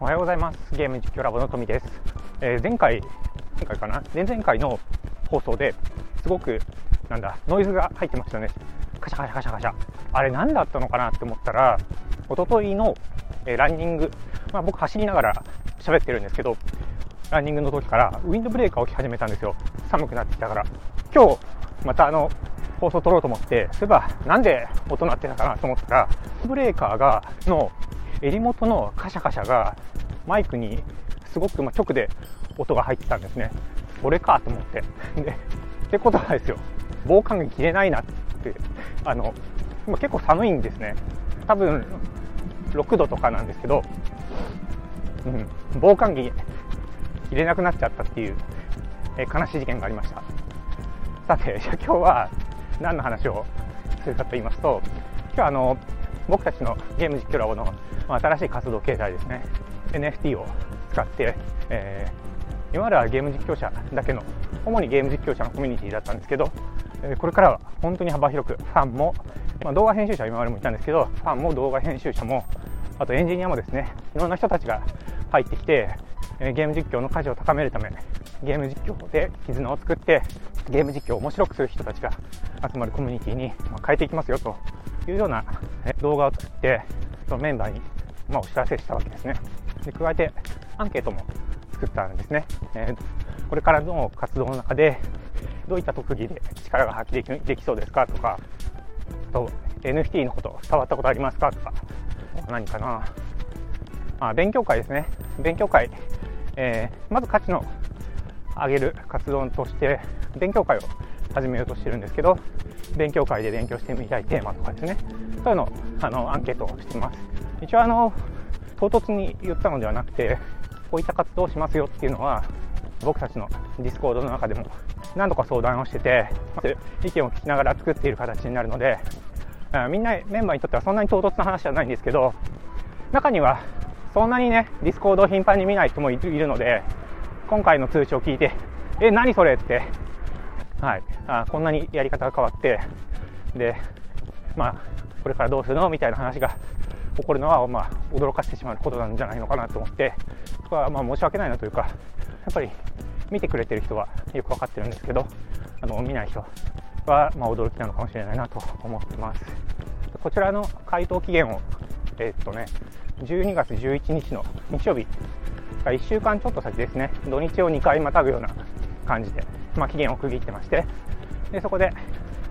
おはようございます。ゲーム実況ラボの富です、えー、前回前回かな？前々回の放送ですごくなんだノイズが入ってましたね。カシャカシャカシャカシャ。あれ何だったのかなって思ったら一昨日の、えー、ランニング、まあ、僕走りながら喋ってるんですけどランニングの時からウィンドブレーカーを着始めたんですよ。寒くなってきたから。今日またあの放送撮ろうと思ってそういえばなんで音鳴ってたかなと思ったらブレーカーがの襟元のカシャカシャがマイクにすごく直で音が入ってたんですね。これかと思って。で、ってことはですよ、防寒着着れないなって、あの、今結構寒いんですね。多分、6度とかなんですけど、うん、防寒着着れなくなっちゃったっていう、え悲しい事件がありました。さて、じゃあ今日は何の話をするかと言いますと、今日あの、僕たちのゲーム実況ラボの新しい活動形態ですね。NFT を使って、えー、今まではゲーム実況者だけの主にゲーム実況者のコミュニティだったんですけど、これからは本当に幅広くファンも、まあ、動画編集者は今までもいたんですけどファンも動画編集者もあとエンジニアもですねいろんな人たちが入ってきて、ゲーム実況の価値を高めるためゲーム実況で絆を作ってゲーム実況を面白くする人たちが集まるコミュニティに変えていきますよと。いうような動画を作ってそのメンバーにまあお知らせしたわけですね。で加えてアンケートも作ったんですね、えー、これからの活動の中でどういった特技で力が発揮できできそうですか？とかあと NFT のこと伝わったことありますか？とか何かな？あ勉強会ですね。勉強会、えー、まず価値の上げる活動として勉強会を始めようとしてるんですけど勉強会で勉強してみたいテーマとかですね。そういうのをあのアンケートをしてます。一応あの唐突に言ったのではなくてこういった活動をしますよっていうのは僕たちの Discord の中でも何度か相談をしてて意見を聞きながら作っている形になるのでみんなメンバーにとってはそんなに唐突な話じゃないんですけど中にはそんなにね Discord を頻繁に見ない人もいるので今回の通知を聞いてえ何それってはい、あこんなにやり方が変わってで、まあ、これからどうするのみたいな話が起こるのは、まあ、驚かせてしまうことなんじゃないのかなと思ってそこはまあ申し訳ないなというかやっぱり見てくれてる人はよく分かってるんですけどあの見ない人はま驚きなのかもしれないなと思ってます。こちらの回答期限をえー、っとね12月11日の日曜日1週間ちょっと先ですね土日を2回またぐような感じでまあ、期限を区切ってましてでそこで、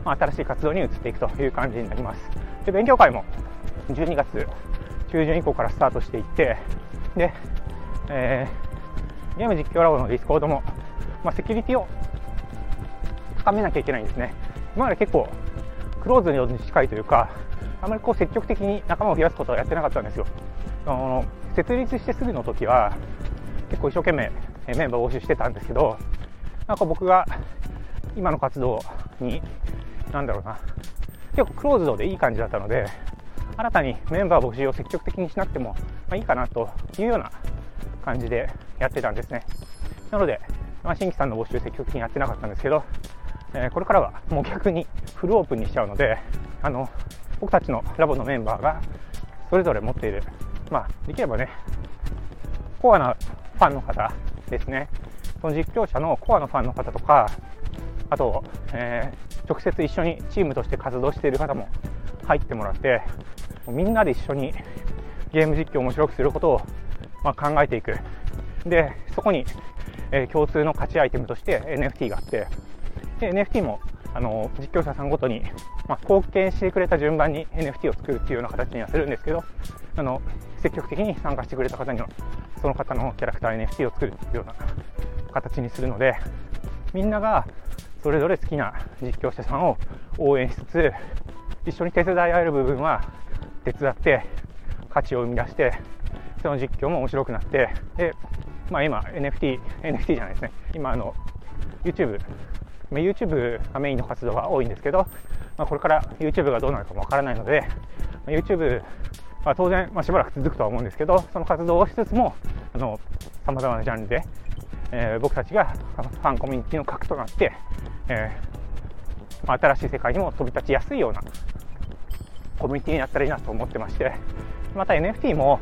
まあ、新しい活動に移っていくという感じになります。で勉強会も12月中旬以降からスタートしていってで、えー、ゲーム実況ラボの Discord も、まあ、セキュリティを高めなきゃいけないんですね。今まで結構クローズに近いというかあまりこう積極的に仲間を増やすことはやってなかったんですよ。あの設立してすぐの時は結構一生懸命メンバーを募集してたんですけどなんか僕が今の活動に、なんだろうな、結構クローズドでいい感じだったので、新たにメンバー募集を積極的にしなくても、ま、いいかなというような感じでやってたんですね。なので、まあ、新規さんの募集積極的にやってなかったんですけど、えー、これからはもう逆にフルオープンにしちゃうので、あの、僕たちのラボのメンバーがそれぞれ持っている、まあ、できればね、コアなファンの方ですね、その実況者のコアのファンの方とか、あと、えー、直接一緒にチームとして活動している方も入ってもらって、みんなで一緒にゲーム実況を面白くすることを、まあ、考えていく。で、そこに、えー、共通の価値アイテムとして NFT があって、で NFT もあの実況者さんごとに、まあ、貢献してくれた順番に NFT を作るっていうような形にはするんですけどあの積極的に参加してくれた方にはその方のキャラクター NFT を作るっていうような形にするのでみんながそれぞれ好きな実況者さんを応援しつつ一緒に手伝い合える部分は手伝って価値を生み出してその実況も面白くなってで、まあ、今 NFT, NFT じゃないですね。今あの YouTube YouTube がメインの活動が多いんですけど、まあ、これから YouTube がどうなるかもわからないので、まあ、YouTube は当然、まあ、しばらく続くとは思うんですけどその活動をしつつもさまざまなジャンルでえー、僕たちがファンコミュニティの核となって、えー、新しい世界にも飛び立ちやすいようなコミュニティになったらいいなと思ってましてまた NFT も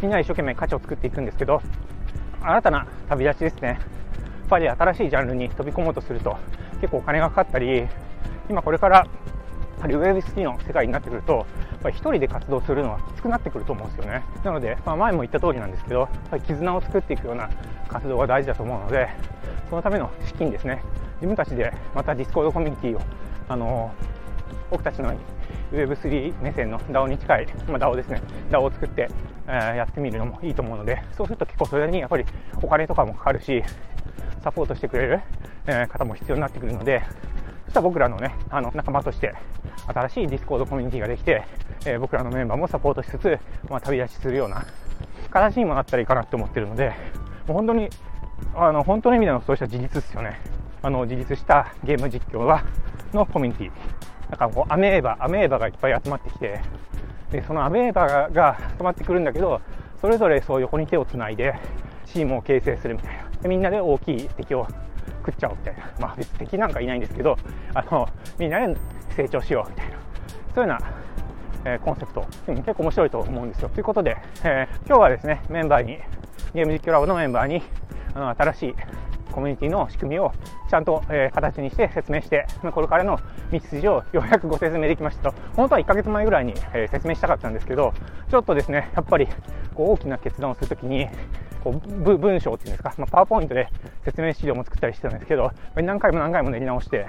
みんな一生懸命価値を作っていくんですけど新たな旅立ちですね。やっぱり新しいジャンルに飛び込もうとすると結構お金がかかったり今これからぱり Web3 の世界になってくると、ぱり1人で活動するのはきつくなってくると思うんですよね。なので、まあ、前も言った通りなんですけど、やっぱり絆を作っていくような活動が大事だと思うので、そのための資金ですね、自分たちでまた Discord コミュニティを、あの僕たちのように Web3 目線の DAO に近い、まあ、DAO ですね、DAO を作って、えー、やってみるのもいいと思うので、そうすると結構それにやっぱりお金とかもかかるし、サポートしてくれる、えー、方も必要になってくるので、そしたら僕らのね、あの仲間として新しい Discord コミュニティができて、えー、僕らのメンバーもサポートしつつ、まあ、旅立ちするような形にもなったらいいかなって思ってるので、もう本当に、あの本当の意味でのそうした自立ですよね。あの自立したゲーム実況はのコミュニティ。なんかこうアメーバ、アメーバがいっぱい集まってきて、でそのアメーバが集まってくるんだけど、それぞれそう横に手をつないで、チームを形成するみたいな。でみんなで大きい敵を食っちゃおうみたいな。まあ別敵なんかいないんですけど、あの、みんなで成長しようみたいな。そういうような、えー、コンセプト、結構面白いと思うんですよ。ということで、えー、今日はですね、メンバーに、ゲーム実況ラボのメンバーに、あの、新しいコミュニティの仕組みをちゃんと、えー、形にして説明して、これからの道筋をようやくご説明できましたと、本当は1ヶ月前ぐらいに、えー、説明したかったんですけど、ちょっとですね、やっぱりこう大きな決断をするときに、こう文章っていうんですか、まあ、パワーポイントで説明資料も作ったりしてたんですけど、何回も何回も練り直して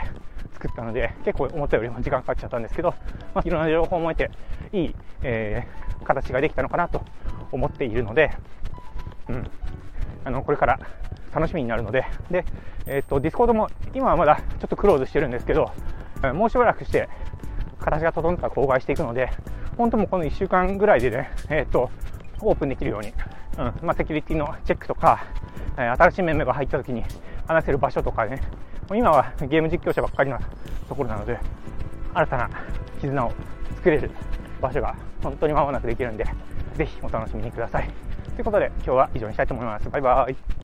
作ったので、結構思ったよりも時間かかっちゃったんですけど、まあ、いろんな情報も得て、いい、えー、形ができたのかなと思っているので、うん、あのこれから楽しみになるので、で、えっ、と、 Discord も今はまだちょっとクローズしてるんですけど、もうしばらくして形が整ったら公開していくので、本当もうこの1週間ぐらいでね、えっ、と、オープンできるように、うん。まあ、セキュリティのチェックとか、え、新しいメンバーが入った時に話せる場所とかね、今はゲーム実況者ばっかりなところなので、新たな絆を作れる場所が本当にまもなくできるんで、ぜひお楽しみにください。ということで、今日は以上にしたいと思います。バイバーイ。